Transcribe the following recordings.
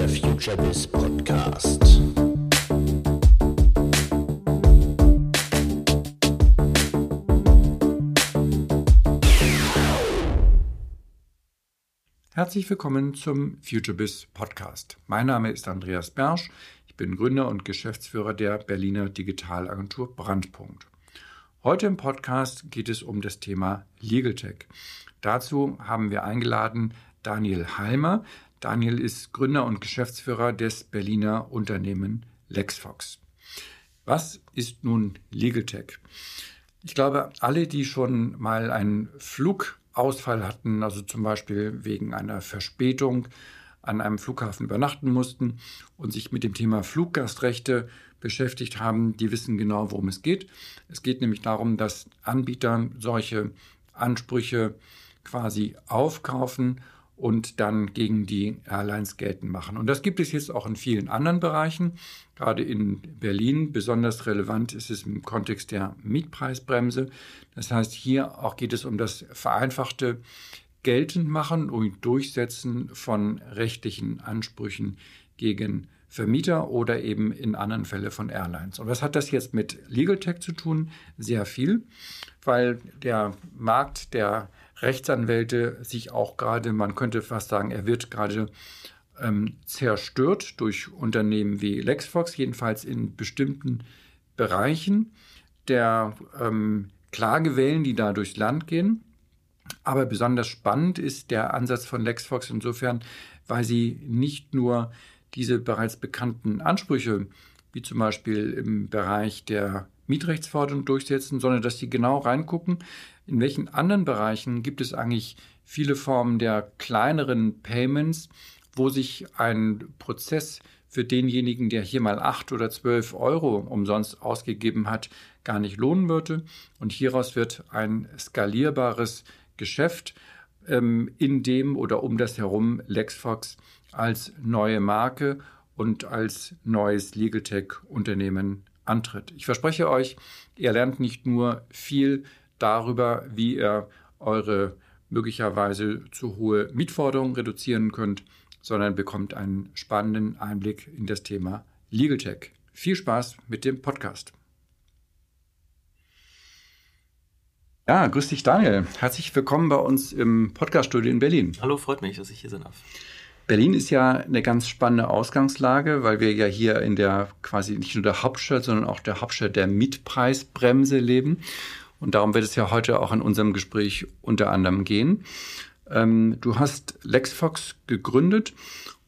der FutureBiz Podcast. Herzlich willkommen zum FutureBiz Podcast. Mein Name ist Andreas Bersch. Ich bin Gründer und Geschäftsführer der Berliner Digitalagentur Brandpunkt. Heute im Podcast geht es um das Thema Legal Tech. Dazu haben wir eingeladen Daniel Halmer. Daniel ist Gründer und Geschäftsführer des Berliner Unternehmen LexFox. Was ist nun Legal Tech? Ich glaube, alle, die schon mal einen Flugausfall hatten, also zum Beispiel wegen einer Verspätung an einem Flughafen übernachten mussten und sich mit dem Thema Fluggastrechte beschäftigt haben, die wissen genau, worum es geht. Es geht nämlich darum, dass Anbieter solche Ansprüche quasi aufkaufen und dann gegen die Airlines geltend machen. Und das gibt es jetzt auch in vielen anderen Bereichen, gerade in Berlin. Besonders relevant ist es im Kontext der Mietpreisbremse. Das heißt, hier auch geht es um das vereinfachte Geltendmachen und Durchsetzen von rechtlichen Ansprüchen gegen Vermieter oder eben in anderen Fällen von Airlines. Und was hat das jetzt mit Legal Tech zu tun? Sehr viel, weil der Markt der Rechtsanwälte sich auch gerade, man könnte fast sagen, er wird gerade ähm, zerstört durch Unternehmen wie LexFox, jedenfalls in bestimmten Bereichen der ähm, Klagewellen, die da durchs Land gehen. Aber besonders spannend ist der Ansatz von LexFox insofern, weil sie nicht nur diese bereits bekannten Ansprüche, wie zum Beispiel im Bereich der Mietrechtsforderung durchsetzen, sondern dass sie genau reingucken, in welchen anderen Bereichen gibt es eigentlich viele Formen der kleineren Payments, wo sich ein Prozess für denjenigen, der hier mal acht oder zwölf Euro umsonst ausgegeben hat, gar nicht lohnen würde. Und hieraus wird ein skalierbares Geschäft, ähm, in dem oder um das herum LexFox als neue Marke und als neues Legal Tech Unternehmen antritt. Ich verspreche euch, ihr lernt nicht nur viel darüber, wie ihr eure möglicherweise zu hohe Mietforderungen reduzieren könnt, sondern bekommt einen spannenden Einblick in das Thema Legal Tech. Viel Spaß mit dem Podcast. Ja, grüß dich Daniel. Herzlich willkommen bei uns im Podcaststudio in Berlin. Hallo, freut mich, dass ich hier sein darf. Berlin ist ja eine ganz spannende Ausgangslage, weil wir ja hier in der quasi nicht nur der Hauptstadt, sondern auch der Hauptstadt der Mietpreisbremse leben. Und darum wird es ja heute auch in unserem Gespräch unter anderem gehen. Ähm, du hast LexFox gegründet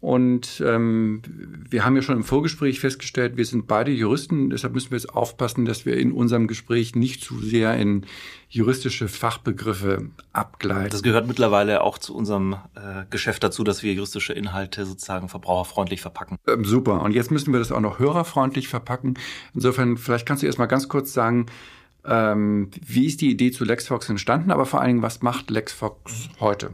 und ähm, wir haben ja schon im Vorgespräch festgestellt, wir sind beide Juristen, deshalb müssen wir jetzt aufpassen, dass wir in unserem Gespräch nicht zu sehr in juristische Fachbegriffe abgleiten. Das gehört mittlerweile auch zu unserem äh, Geschäft dazu, dass wir juristische Inhalte sozusagen verbraucherfreundlich verpacken. Ähm, super. Und jetzt müssen wir das auch noch hörerfreundlich verpacken. Insofern, vielleicht kannst du erst mal ganz kurz sagen, ähm, wie ist die Idee zu LexFox entstanden, aber vor allen Dingen, was macht LexFox heute?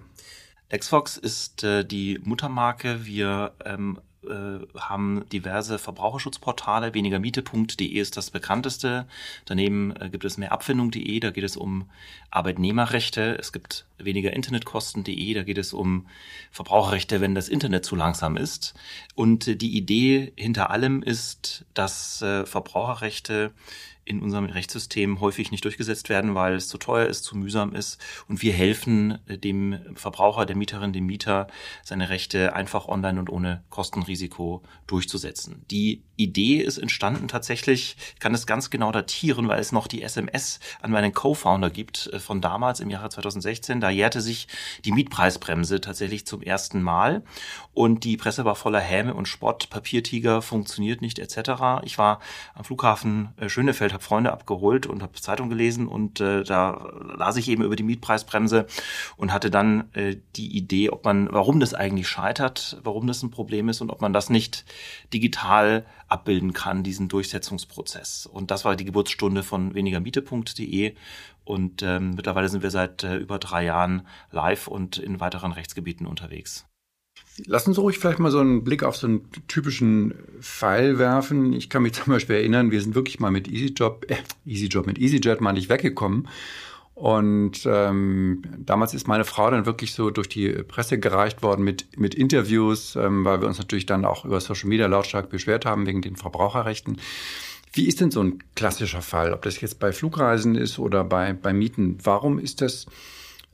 LexFox ist äh, die Muttermarke. Wir ähm, äh, haben diverse Verbraucherschutzportale. Wenigermiete.de ist das bekannteste. Daneben äh, gibt es mehrabfindung.de, da geht es um Arbeitnehmerrechte. Es gibt weniger Internetkosten.de, da geht es um Verbraucherrechte, wenn das Internet zu langsam ist. Und äh, die Idee hinter allem ist, dass äh, Verbraucherrechte in unserem Rechtssystem häufig nicht durchgesetzt werden, weil es zu teuer ist, zu mühsam ist. Und wir helfen äh, dem Verbraucher, der Mieterin, dem Mieter, seine Rechte einfach online und ohne Kostenrisiko durchzusetzen. Die Idee ist entstanden tatsächlich, ich kann es ganz genau datieren, weil es noch die SMS an meinen Co-Founder gibt äh, von damals im Jahre 2016. Da jährte sich die Mietpreisbremse tatsächlich zum ersten Mal und die Presse war voller Häme und Spott, Papiertiger funktioniert nicht etc. Ich war am Flughafen äh, Schönefeld, habe Freunde abgeholt und habe Zeitung gelesen und äh, da las ich eben über die Mietpreisbremse und hatte dann äh, die Idee, ob man, warum das eigentlich scheitert, warum das ein Problem ist und ob man das nicht digital abbilden kann, diesen Durchsetzungsprozess. Und das war die Geburtsstunde von wenigermiete.de. Und ähm, mittlerweile sind wir seit äh, über drei Jahren live und in weiteren Rechtsgebieten unterwegs. Lass uns ruhig vielleicht mal so einen Blick auf so einen typischen Fall werfen. Ich kann mich zum Beispiel erinnern, wir sind wirklich mal mit EasyJob, äh, EasyJob mit EasyJet mal nicht weggekommen. Und ähm, damals ist meine Frau dann wirklich so durch die Presse gereicht worden mit, mit Interviews, ähm, weil wir uns natürlich dann auch über Social Media lautstark beschwert haben wegen den Verbraucherrechten. Wie ist denn so ein klassischer Fall, ob das jetzt bei Flugreisen ist oder bei, bei Mieten? Warum ist das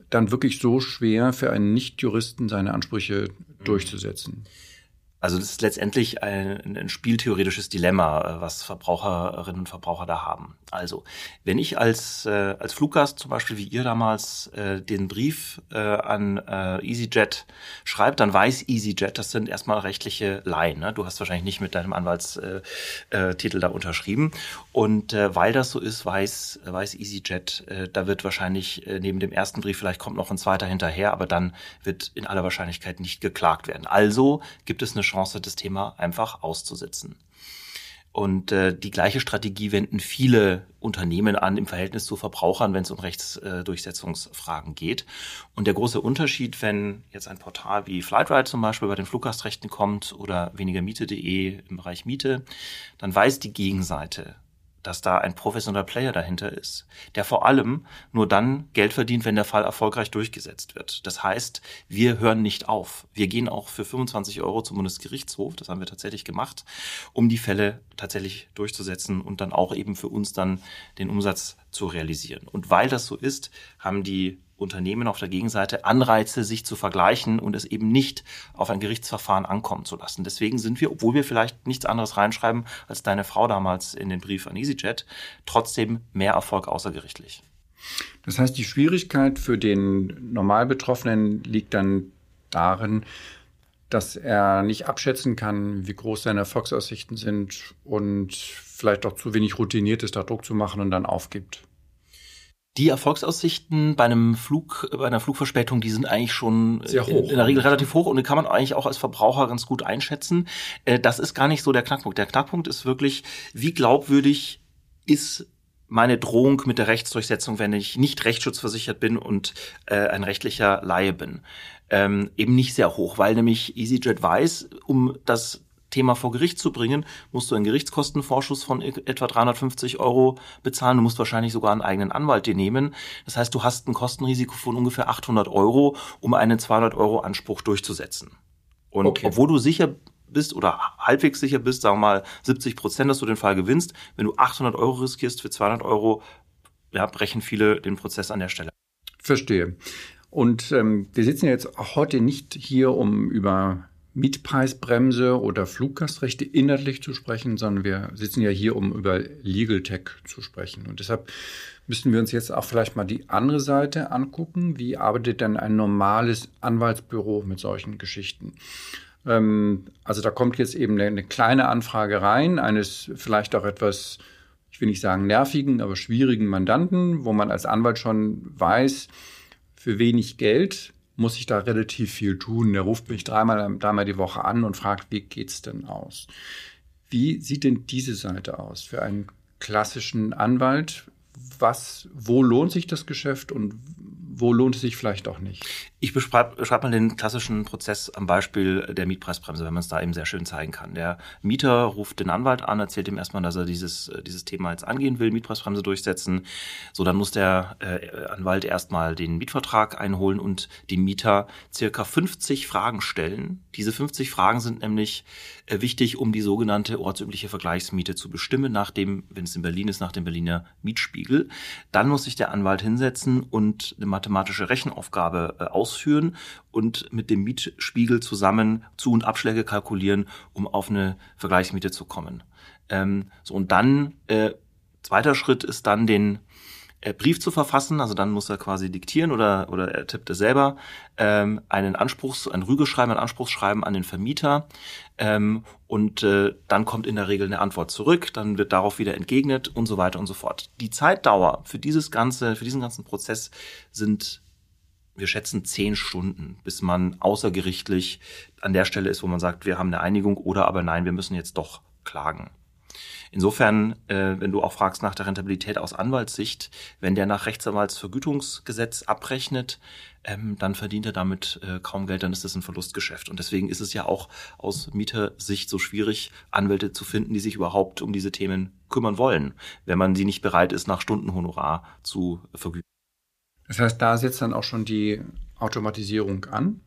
dann wirklich so schwer für einen Nichtjuristen seine Ansprüche durchzusetzen? Also das ist letztendlich ein, ein spieltheoretisches Dilemma, äh, was Verbraucherinnen und Verbraucher da haben. Also wenn ich als, äh, als Fluggast zum Beispiel wie ihr damals äh, den Brief äh, an äh, EasyJet schreibt, dann weiß EasyJet, das sind erstmal rechtliche Laien. Ne? Du hast wahrscheinlich nicht mit deinem Anwaltstitel äh, äh, da unterschrieben. Und äh, weil das so ist, weiß, weiß EasyJet, äh, da wird wahrscheinlich äh, neben dem ersten Brief, vielleicht kommt noch ein zweiter hinterher, aber dann wird in aller Wahrscheinlichkeit nicht geklagt werden. Also gibt es eine Chance, Chance, das Thema einfach auszusitzen. Und äh, die gleiche Strategie wenden viele Unternehmen an im Verhältnis zu Verbrauchern, wenn es um Rechtsdurchsetzungsfragen äh, geht. Und der große Unterschied, wenn jetzt ein Portal wie Flightride zum Beispiel bei den Fluggastrechten kommt oder wenigermiete.de im Bereich Miete, dann weiß die Gegenseite, dass da ein professioneller Player dahinter ist, der vor allem nur dann Geld verdient, wenn der Fall erfolgreich durchgesetzt wird. Das heißt, wir hören nicht auf. Wir gehen auch für 25 Euro zum Bundesgerichtshof, das haben wir tatsächlich gemacht, um die Fälle tatsächlich durchzusetzen und dann auch eben für uns dann den Umsatz zu realisieren. Und weil das so ist, haben die Unternehmen auf der Gegenseite Anreize, sich zu vergleichen und es eben nicht auf ein Gerichtsverfahren ankommen zu lassen. Deswegen sind wir, obwohl wir vielleicht nichts anderes reinschreiben als deine Frau damals in den Brief an EasyJet, trotzdem mehr Erfolg außergerichtlich. Das heißt, die Schwierigkeit für den Normalbetroffenen liegt dann darin, dass er nicht abschätzen kann, wie groß seine Erfolgsaussichten sind und vielleicht auch zu wenig routiniert ist, da Druck zu machen und dann aufgibt. Die Erfolgsaussichten bei einem Flug, bei einer Flugverspätung, die sind eigentlich schon Sehr hoch. in der Regel relativ hoch und die kann man eigentlich auch als Verbraucher ganz gut einschätzen. Äh, das ist gar nicht so der Knackpunkt. Der Knackpunkt ist wirklich, wie glaubwürdig ist meine Drohung mit der Rechtsdurchsetzung, wenn ich nicht rechtsschutzversichert bin und äh, ein rechtlicher Laie bin. Ähm, eben nicht sehr hoch, weil nämlich EasyJet weiß, um das Thema vor Gericht zu bringen, musst du einen Gerichtskostenvorschuss von e-, etwa 350 Euro bezahlen. Du musst wahrscheinlich sogar einen eigenen Anwalt dir nehmen. Das heißt, du hast ein Kostenrisiko von ungefähr 800 Euro, um einen 200 Euro Anspruch durchzusetzen. Und okay. obwohl du sicher bist oder halbwegs sicher bist, sagen wir mal 70 Prozent, dass du den Fall gewinnst, wenn du 800 Euro riskierst für 200 Euro, ja, brechen viele den Prozess an der Stelle. Verstehe. Und ähm, wir sitzen jetzt heute nicht hier, um über Mietpreisbremse oder Fluggastrechte inhaltlich zu sprechen, sondern wir sitzen ja hier, um über Legal Tech zu sprechen. Und deshalb müssten wir uns jetzt auch vielleicht mal die andere Seite angucken. Wie arbeitet denn ein normales Anwaltsbüro mit solchen Geschichten? Ähm, also da kommt jetzt eben eine, kleine Anfrage rein, eines vielleicht auch etwas, ich will nicht sagen nervigen, aber schwierigen Mandanten, wo man als Anwalt schon weiß, für wenig Geld muss ich da relativ viel tun. Der ruft mich dreimal, dreimal die Woche an und fragt, wie geht's denn aus? Wie sieht denn diese Seite aus für einen klassischen Anwalt? Was, wo lohnt sich das Geschäft und wo lohnt es sich vielleicht auch nicht? Ich beschreibe beschreib mal den klassischen Prozess am Beispiel der Mietpreisbremse, wenn man es da eben sehr schön zeigen kann. Der Mieter ruft den Anwalt an, erzählt ihm erstmal, dass er dieses, dieses Thema jetzt angehen will, Mietpreisbremse durchsetzen. So, dann muss der äh, Anwalt erstmal den Mietvertrag einholen und dem Mieter circa 50 Fragen stellen. Diese 50 Fragen sind nämlich äh, wichtig, um die sogenannte ortsübliche Vergleichsmiete zu bestimmen, nach dem, wenn es in Berlin ist, nach dem Berliner Mietspiegel. Dann muss sich der Anwalt hinsetzen und eine mathematische Rechenaufgabe äh, ausführen und mit dem Mietspiegel zusammen Zu- und Abschläge kalkulieren, um auf eine Vergleichsmiete zu kommen. Ähm, so und dann äh, zweiter Schritt ist dann den äh, Brief zu verfassen, also dann muss er quasi diktieren oder, oder er tippt es selber, ähm, einen Anspruchs, ein Rügeschreiben, ein Anspruchsschreiben an den Vermieter ähm, und äh, dann kommt in der Regel eine Antwort zurück, dann wird darauf wieder entgegnet und so weiter und so fort. Die Zeitdauer für dieses ganze, für diesen ganzen Prozess sind wir schätzen zehn Stunden, bis man außergerichtlich an der Stelle ist, wo man sagt, wir haben eine Einigung oder aber nein, wir müssen jetzt doch klagen. Insofern, äh, wenn du auch fragst nach der Rentabilität aus Anwaltssicht, wenn der nach Rechtsanwaltsvergütungsgesetz abrechnet, ähm, dann verdient er damit äh, kaum Geld, dann ist das ein Verlustgeschäft. Und deswegen ist es ja auch aus Mietersicht so schwierig, Anwälte zu finden, die sich überhaupt um diese Themen kümmern wollen, wenn man sie nicht bereit ist, nach Stundenhonorar zu vergüten. Das heißt, da setzt dann auch schon die Automatisierung an.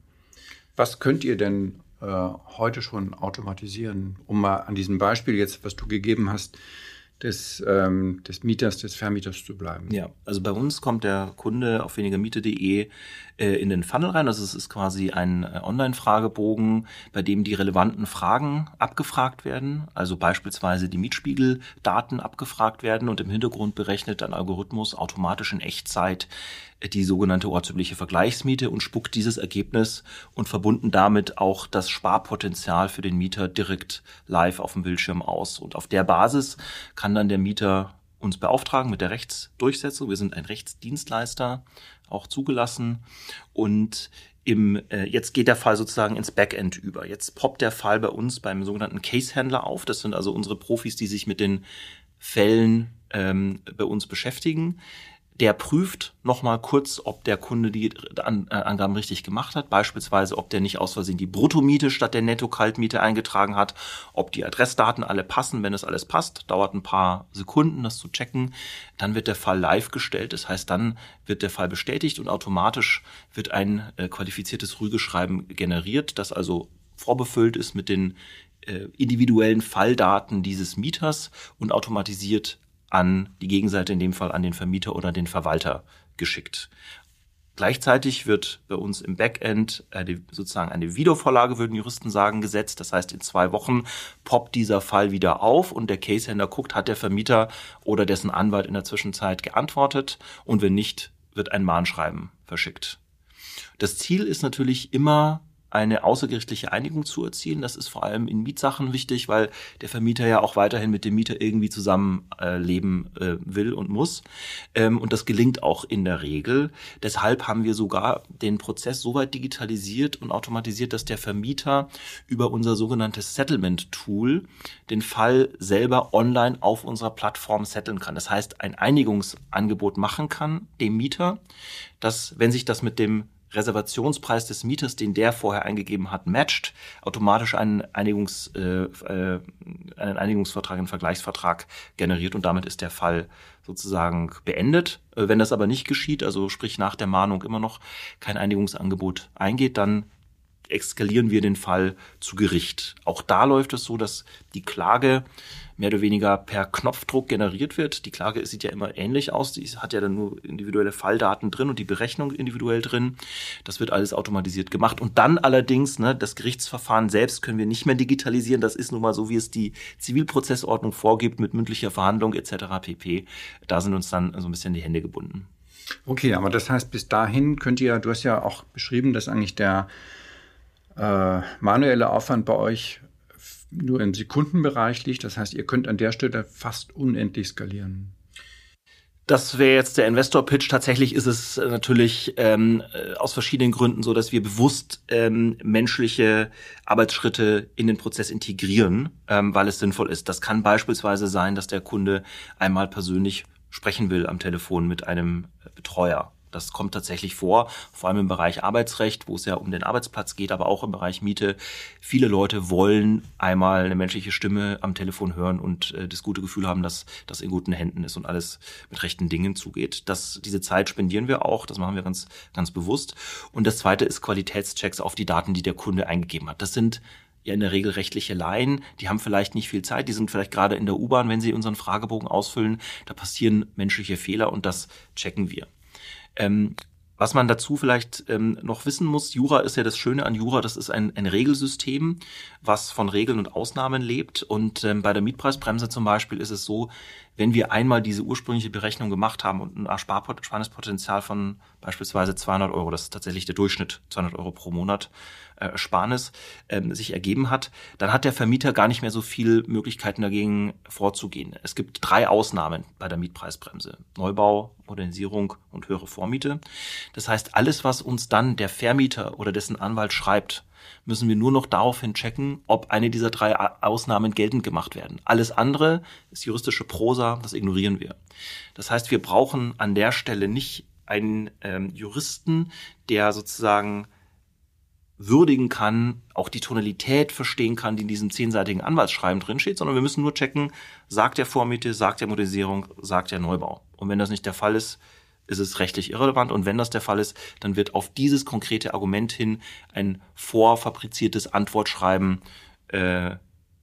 Was könnt ihr denn äh, heute schon automatisieren, um mal an diesem Beispiel jetzt, was du gegeben hast, des, ähm, des Mieters, des Vermieters zu bleiben. Ja, also bei uns kommt der Kunde auf wenigermiete.de äh, in den Funnel rein. Also es ist quasi ein äh, Online-Fragebogen, bei dem die relevanten Fragen abgefragt werden. Also beispielsweise die Mietspiegeldaten abgefragt werden und im Hintergrund berechnet ein Algorithmus automatisch in Echtzeit die sogenannte ortsübliche Vergleichsmiete und spuckt dieses Ergebnis und verbunden damit auch das Sparpotenzial für den Mieter direkt live auf dem Bildschirm aus. Und auf der Basis kann dann der Mieter uns beauftragen mit der Rechtsdurchsetzung. Wir sind ein Rechtsdienstleister, auch zugelassen. Und im, äh, jetzt geht der Fall sozusagen ins Backend über. Jetzt poppt der Fall bei uns beim sogenannten Case-Händler auf. Das sind also unsere Profis, die sich mit den Fällen ähm, bei uns beschäftigen der prüft nochmal kurz, ob der Kunde die äh, Angaben richtig gemacht hat. Beispielsweise, ob der nicht aus Versehen die Bruttomiete statt der Netto-Kaltmiete eingetragen hat, ob die Adressdaten alle passen. Wenn es alles passt, dauert ein paar Sekunden, das zu checken. Dann wird der Fall live gestellt. Das heißt, dann wird der Fall bestätigt und automatisch wird ein äh, qualifiziertes Rügeschreiben generiert, das also vorbefüllt ist mit den äh, individuellen Falldaten dieses Mieters und automatisiert an die Gegenseite, in dem Fall an den Vermieter oder den Verwalter geschickt. Gleichzeitig wird bei uns im Backend sozusagen eine Videovorlage, würden Juristen sagen, gesetzt. Das heißt, in zwei Wochen poppt dieser Fall wieder auf und der Casehändler guckt, hat der Vermieter oder dessen Anwalt in der Zwischenzeit geantwortet und wenn nicht, wird ein Mahnschreiben verschickt. Das Ziel ist natürlich immer eine außergerichtliche Einigung zu erzielen. Das ist vor allem in Mietsachen wichtig, weil der Vermieter ja auch weiterhin mit dem Mieter irgendwie zusammenleben äh, äh, will und muss. Ähm, und das gelingt auch in der Regel. Deshalb haben wir sogar den Prozess so weit digitalisiert und automatisiert, dass der Vermieter über unser sogenanntes Settlement-Tool den Fall selber online auf unserer Plattform setteln kann. Das heißt, ein Einigungsangebot machen kann dem Mieter, dass, wenn sich das mit dem Reservationspreis des Mieters, den der vorher eingegeben hat, matcht, automatisch einen, Einigungs, äh, äh, einen Einigungsvertrag, einen Vergleichsvertrag generiert und damit ist der Fall sozusagen beendet. Äh, wenn das aber nicht geschieht, also sprich nach der Mahnung immer noch kein Einigungsangebot eingeht, dann eskalieren wir den Fall zu Gericht. Auch da läuft es so, dass die Klage mehr oder weniger per Knopfdruck generiert wird. Die Klage sieht ja immer ähnlich aus. Die hat ja dann nur individuelle Falldaten drin und die Berechnung individuell drin. Das wird alles automatisiert gemacht. Und dann allerdings, ne, das Gerichtsverfahren selbst können wir nicht mehr digitalisieren. Das ist nun mal so, wie es die Zivilprozessordnung vorgibt mit mündlicher Verhandlung etc. pp. Da sind uns dann so ein bisschen die Hände gebunden. Okay, aber das heißt, bis dahin könnt ihr, du hast ja auch beschrieben, dass eigentlich der äh, manuelle Aufwand bei euch nur im Sekundenbereich liegt. Das heißt, ihr könnt an der Stelle fast unendlich skalieren. Das wäre jetzt der Investor-Pitch. Tatsächlich ist es natürlich ähm, äh, aus verschiedenen Gründen so, dass wir bewusst ähm, menschliche Arbeitsschritte in den Prozess integrieren, ähm, weil es sinnvoll ist. Das kann beispielsweise sein, dass der Kunde einmal persönlich sprechen will am Telefon mit einem Betreuer das kommt tatsächlich vor, vor allem im Bereich Arbeitsrecht, wo es ja um den Arbeitsplatz geht, aber auch im Bereich Miete. Viele Leute wollen einmal eine menschliche Stimme am Telefon hören und äh, das gute Gefühl haben, dass das in guten Händen ist und alles mit rechten Dingen zugeht. Das, diese Zeit spendieren wir auch, das machen wir ganz, ganz bewusst. Und das zweite ist Qualitätschecks auf die Daten, die der Kunde eingegeben hat. Das sind ja in der Regel rechtliche Laien, die haben vielleicht nicht viel Zeit, die sind vielleicht gerade in der U-Bahn, wenn sie unseren Fragebogen ausfüllen, da passieren menschliche Fehler und das checken wir. Ähm, was man dazu vielleicht ähm, noch wissen muss, Jura ist ja das Schöne an Jura, das ist ein, ein Regelsystem, was von Regeln und Ausnahmen lebt. Und ähm, bei der Mietpreisbremse zum Beispiel ist es so, wenn wir einmal diese ursprüngliche Berechnung gemacht haben und ein Ersparnispotenzial von beispielsweise 200 Euro, das ist tatsächlich der Durchschnitt, 200 Euro pro Monat äh, Ersparnis, ähm, sich ergeben hat, dann hat der Vermieter gar nicht mehr so viel Möglichkeiten dagegen vorzugehen. Es gibt drei Ausnahmen bei der Mietpreisbremse. Neubau, Modernisierung und höhere Vormiete. Das heißt, alles, was uns dann der Vermieter oder dessen Anwalt schreibt, müssen wir nur noch daraufhin checken, ob eine dieser drei Ausnahmen geltend gemacht werden. Alles andere ist juristische Prosa, das ignorieren wir. Das heißt, wir brauchen an der Stelle nicht einen ähm, Juristen, der sozusagen würdigen kann, auch die Tonalität verstehen kann, die in diesem zehnseitigen Anwaltsschreiben drinsteht, sondern wir müssen nur checken, sagt der Vormiete, sagt der Modernisierung, sagt der Neubau. Und wenn das nicht der Fall ist, ist es rechtlich irrelevant. Und wenn das der Fall ist, dann wird auf dieses konkrete Argument hin ein vorfabriziertes Antwortschreiben äh,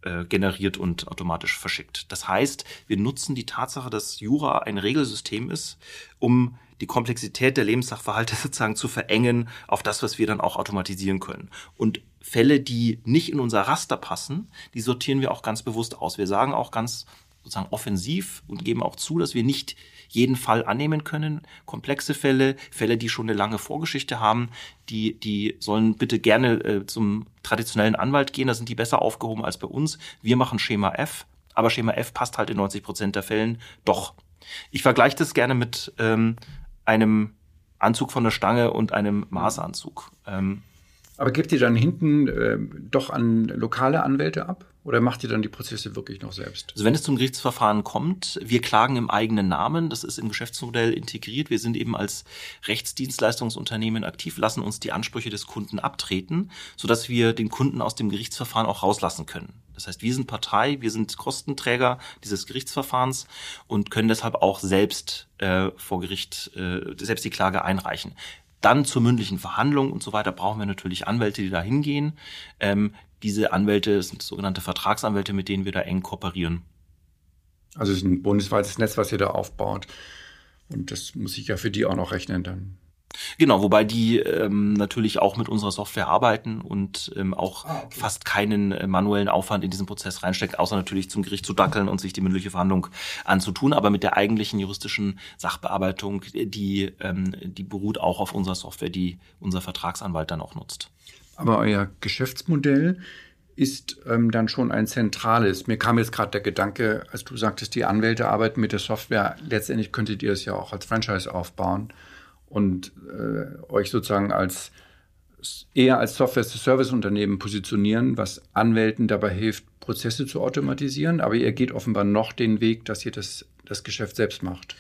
äh, generiert und automatisch verschickt. Das heißt, wir nutzen die Tatsache, dass Jura ein Regelsystem ist, um die Komplexität der Lebenssachverhalte sozusagen zu verengen auf das, was wir dann auch automatisieren können. Und Fälle, die nicht in unser Raster passen, die sortieren wir auch ganz bewusst aus. Wir sagen auch ganz sozusagen offensiv und geben auch zu, dass wir nicht jeden Fall annehmen können. Komplexe Fälle, Fälle, die schon eine lange Vorgeschichte haben, die, die sollen bitte gerne äh, zum traditionellen Anwalt gehen. Da sind die besser aufgehoben als bei uns. Wir machen Schema F, aber Schema F passt halt in 90 Prozent der Fällen doch. Ich vergleiche das gerne mit ähm, einem Anzug von der Stange und einem Maßanzug. Ähm, aber gebt ihr dann hinten äh, doch an lokale Anwälte ab? Oder macht ihr dann die Prozesse wirklich noch selbst? Also wenn es zum Gerichtsverfahren kommt, wir klagen im eigenen Namen, das ist im Geschäftsmodell integriert. Wir sind eben als Rechtsdienstleistungsunternehmen aktiv, lassen uns die Ansprüche des Kunden abtreten, sodass wir den Kunden aus dem Gerichtsverfahren auch rauslassen können. Das heißt, wir sind Partei, wir sind Kostenträger dieses Gerichtsverfahrens und können deshalb auch selbst äh, vor Gericht äh, selbst die Klage einreichen. Dann zur mündlichen Verhandlung und so weiter brauchen wir natürlich Anwälte, die da hingehen. Ähm, diese Anwälte sind sogenannte Vertragsanwälte, mit denen wir da eng kooperieren. Also es ist ein bundesweites Netz, was ihr da aufbaut. Und das muss ich ja für die auch noch rechnen dann. Genau, wobei die ähm, natürlich auch mit unserer Software arbeiten und ähm, auch ah, okay. fast keinen äh, manuellen Aufwand in diesen Prozess reinsteckt, außer natürlich zum Gericht zu dackeln und sich die mündliche Verhandlung anzutun. Aber mit der eigentlichen juristischen Sachbearbeitung, die, ähm, die beruht auch auf unserer Software, die unser Vertragsanwalt dann auch nutzt. Aber euer Geschäftsmodell ist ähm, dann schon ein zentrales. Mir kam jetzt gerade der Gedanke, als du sagtest, die Anwälte arbeiten mit der Software. Letztendlich könntet ihr es ja auch als Franchise aufbauen und äh, euch sozusagen als eher als Software-Service-Unternehmen positionieren, was Anwälten dabei hilft, Prozesse zu automatisieren. Aber ihr geht offenbar noch den Weg, dass ihr das, das Geschäft selbst macht.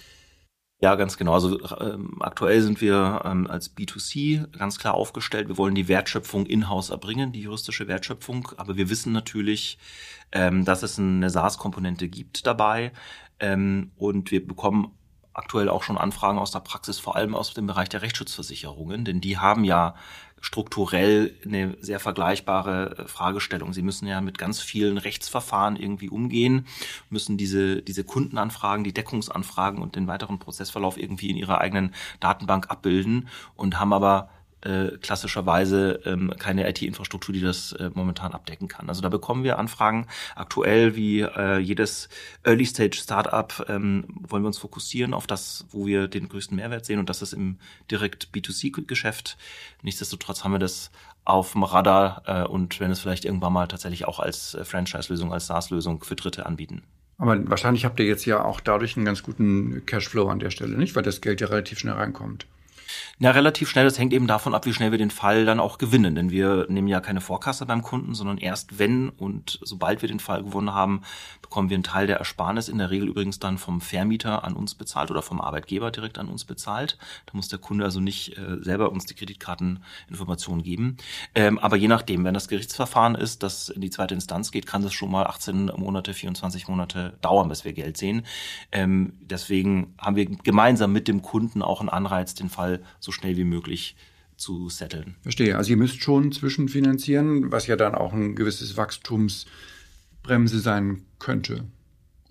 Ja, ganz genau. Also ähm, aktuell sind wir ähm, als B2C ganz klar aufgestellt. Wir wollen die Wertschöpfung in-house erbringen, die juristische Wertschöpfung. Aber wir wissen natürlich, ähm, dass es eine SaaS-Komponente gibt dabei. Ähm, und wir bekommen aktuell auch schon Anfragen aus der Praxis, vor allem aus dem Bereich der Rechtsschutzversicherungen, denn die haben ja strukturell eine sehr vergleichbare äh, Fragestellung. Sie müssen ja mit ganz vielen Rechtsverfahren irgendwie umgehen, müssen diese, diese Kundenanfragen, die Deckungsanfragen und den weiteren Prozessverlauf irgendwie in ihrer eigenen Datenbank abbilden und haben aber äh, klassischerweise ähm, keine IT-Infrastruktur, die das äh, momentan abdecken kann. Also da bekommen wir Anfragen aktuell wie äh, jedes Early-Stage-Startup ähm, wollen wir uns fokussieren auf das, wo wir den größten Mehrwert sehen und das ist im direkt B2C-Geschäft. Nichtsdestotrotz haben wir das auf dem Radar äh, und wenn es vielleicht irgendwann mal tatsächlich auch als äh, Franchise-Lösung, als SaaS-Lösung für Dritte anbieten. Aber wahrscheinlich habt ihr jetzt ja auch dadurch einen ganz guten Cashflow an der Stelle, nicht? Weil das Geld ja relativ schnell reinkommt. Na, relativ schnell. Das hängt eben davon ab, wie schnell wir den Fall dann auch gewinnen. Denn wir nehmen ja keine Vorkasse beim Kunden, sondern erst wenn und sobald wir den Fall gewonnen haben, bekommen wir einen Teil der Ersparnis, in der Regel übrigens dann vom Vermieter an uns bezahlt oder vom Arbeitgeber direkt an uns bezahlt. Da muss der Kunde also nicht äh, selber uns die Kreditkarteninformationen geben. Ähm, aber je nachdem, wenn das Gerichtsverfahren ist, das in die zweite Instanz geht, kann das schon mal 18 Monate, 24 Monate dauern, bis wir Geld sehen. Ähm, deswegen haben wir gemeinsam mit dem Kunden auch einen Anreiz, den Fall so schnell wie möglich zu setteln. Verstehe. Also ihr müsst schon zwischenfinanzieren, was ja dann auch ein gewisses Wachstumsbremse sein könnte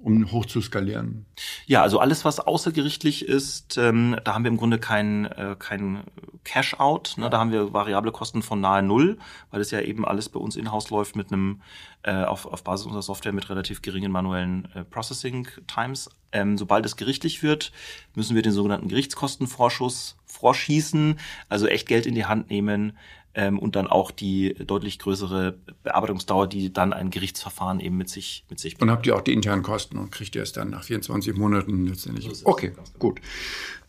um hoch zu skalieren? Ja, also alles, was außergerichtlich ist, ähm, da haben wir im Grunde kein, äh, kein Cash-out. Ne? Da haben wir variable Kosten von nahe Null, weil es ja eben alles bei uns in-house läuft mit einem, äh, auf, auf Basis unserer Software mit relativ geringen manuellen äh, Processing-Times. Ähm, sobald es gerichtlich wird, müssen wir den sogenannten Gerichtskostenvorschuss vorschießen, also echt Geld in die Hand nehmen, ähm, und dann auch die deutlich größere Bearbeitungsdauer, die dann ein Gerichtsverfahren eben mit sich mit sich bringt. Und habt ihr auch die internen Kosten und kriegt ihr es dann nach 24 Monaten letztendlich? Okay, gut.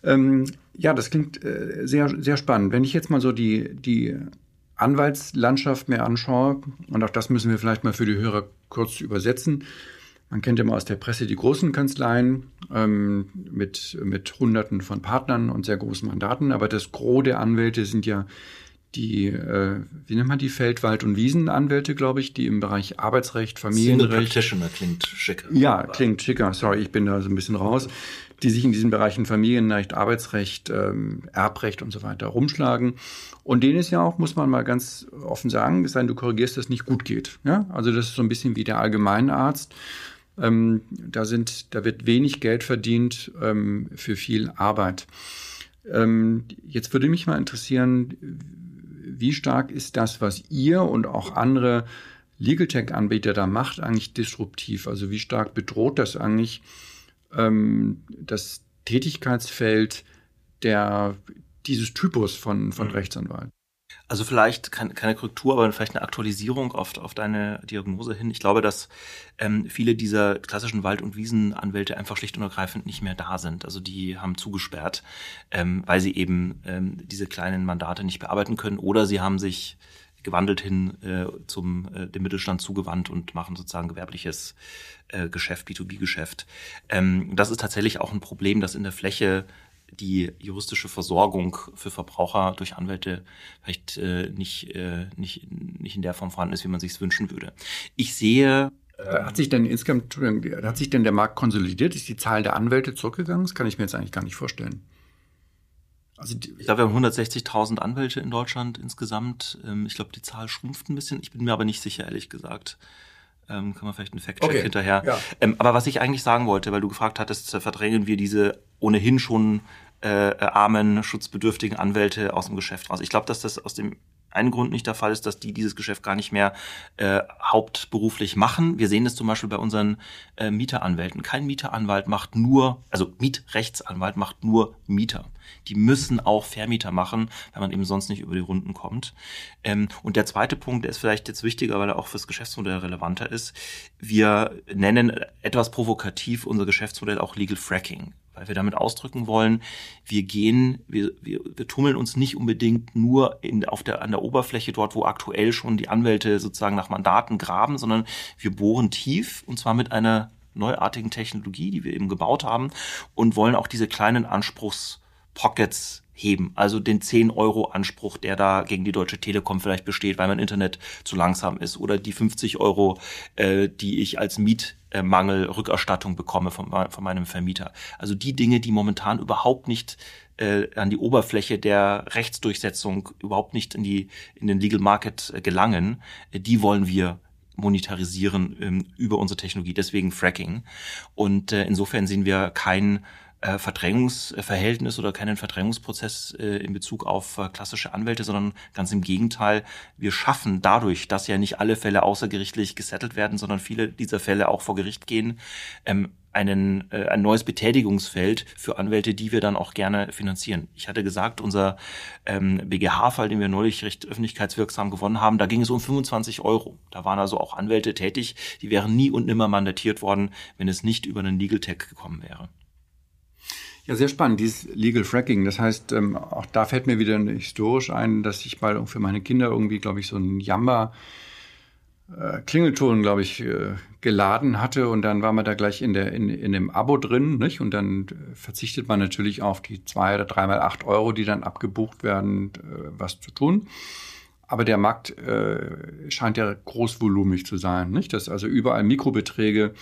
Ähm, ja, das klingt äh, sehr sehr spannend. Wenn ich jetzt mal so die die Anwaltslandschaft mir anschaue und auch das müssen wir vielleicht mal für die Hörer kurz übersetzen. Man kennt immer aus der Presse die großen Kanzleien ähm, mit, mit Hunderten von Partnern und sehr großen Mandaten, aber das Gros der Anwälte sind ja die, äh, wie nennt man die, Feldwald- und Wiesenanwälte, glaube ich, die im Bereich Arbeitsrecht, Familienrecht. Single klingt schicker. Ja, klingt schicker. Sorry, ich bin da so ein bisschen raus. Die sich in diesen Bereichen Familienrecht, Arbeitsrecht, ähm, Erbrecht und so weiter rumschlagen. Und denen ist ja auch, muss man mal ganz offen sagen, es sei denn, du korrigierst, dass es nicht gut geht. Ja? Also das ist so ein bisschen wie der Allgemeinarzt. Ähm, da sind, da wird wenig Geld verdient ähm, für viel Arbeit. Ähm, jetzt würde mich mal interessieren, wie stark ist das, was ihr und auch andere Legal Tech-Anbieter da macht, eigentlich disruptiv? Also wie stark bedroht das eigentlich ähm, das Tätigkeitsfeld der, dieses Typus von, von mhm. Rechtsanwalt? Also vielleicht keine, Korrektur, aber vielleicht eine Aktualisierung auf, auf deine Diagnose hin. Ich glaube, dass ähm, viele dieser klassischen Wald- und Wiesenanwälte einfach schlicht und ergreifend nicht mehr da sind. Also die haben zugesperrt, ähm, weil sie eben ähm, diese kleinen Mandate nicht bearbeiten können oder sie haben sich gewandelt hin äh, zum äh, dem Mittelstand zugewandt und machen sozusagen gewerbliches äh, Geschäft, B2B-Geschäft. Ähm, das ist tatsächlich auch ein Problem, das in der Fläche die juristische Versorgung für Verbraucher durch Anwälte vielleicht äh, nicht, äh, nicht, nicht in der Form vorhanden ist, wie man sich wünschen würde. Ich sehe hat sich denn insgesamt, hat sich denn der Markt konsolidiert? Ist die Zahl der Anwälte zurückgegangen? Das kann ich mir jetzt eigentlich gar nicht vorstellen. Also die, ich glaube, wir haben 160.000 Anwälte in Deutschland insgesamt. Ähm, ich glaube, die Zahl schrumpft ein bisschen. Ich bin mir aber nicht sicher, ehrlich gesagt. Ähm, kann man vielleicht einen Fact-Check okay. hinterher. Ja. Ähm, aber was ich eigentlich sagen wollte, weil du gefragt hattest, verdrängen wir diese ohnehin schon äh, armen, schutzbedürftigen Anwälte aus dem Geschäft raus. Ich glaube, dass das aus dem einen Grund nicht der Fall ist, dass die dieses Geschäft gar nicht mehr äh, hauptberuflich machen. Wir sehen das zum Beispiel bei unseren äh, Mieteranwälten. Kein Mieteranwalt macht nur, also Mietrechtsanwalt macht nur Mieter. Die müssen auch Vermieter machen, weil man eben sonst nicht über die Runden kommt. Ähm, und der zweite Punkt, der ist vielleicht jetzt wichtiger, weil er auch fürs Geschäftsmodell relevanter ist. Wir nennen etwas provokativ unser Geschäftsmodell auch Legal Fracking weil wir damit ausdrücken wollen, wir gehen, wir, wir, wir tummeln uns nicht unbedingt nur in, auf der, an der Oberfläche dort, wo aktuell schon die Anwälte sozusagen nach Mandaten graben, sondern wir bohren tief und zwar mit einer neuartigen Technologie, die wir eben gebaut haben und wollen auch diese kleinen Anspruchspockets heben. Also den 10-Euro-Anspruch, der da gegen die Deutsche Telekom vielleicht besteht, weil mein Internet zu langsam ist. Oder die 50 Euro, äh, die ich als Miet äh, Rückerstattung bekomme von, von meinem Vermieter. Also die Dinge, die momentan überhaupt nicht äh, an die Oberfläche der Rechtsdurchsetzung, überhaupt nicht in die in den Legal Market äh, gelangen, äh, die wollen wir monetarisieren ähm, über unsere Technologie, deswegen Fracking. Und äh, insofern sehen wir kein äh, Verdrängungsverhältnis oder keinen Verdrängungsprozess äh, in Bezug auf äh, klassische Anwälte, sondern ganz im Gegenteil, wir schaffen dadurch, dass ja nicht alle Fälle außergerichtlich gesettelt werden, sondern viele dieser Fälle auch vor Gericht gehen, ähm, einen, äh, ein neues Betätigungsfeld für Anwälte, die wir dann auch gerne finanzieren. Ich hatte gesagt, unser ähm, BGH-Fall, den wir neulich recht öffentlichkeitswirksam gewonnen haben, da ging es um 25 Euro. Da waren also auch Anwälte tätig, die wären nie und nimmer mandatiert worden, wenn es nicht über einen Legal Tech gekommen wäre. Ja, sehr spannend, dieses Legal Fracking. Das heißt, ähm, auch da fällt mir wieder historisch ein, dass ich mal für meine Kinder irgendwie, glaube ich, so ein Jamba äh, Klingelton, glaube ich, äh, geladen hatte und dann war man da gleich in der in, in dem Abo drin, nicht? Und dann verzichtet man natürlich auf die zwei oder dreimal acht Euro, die dann abgebucht werden, äh, was zu tun. Aber der Markt äh, scheint ja großvolumig zu sein, nicht? Dass also überall Mikrobeträge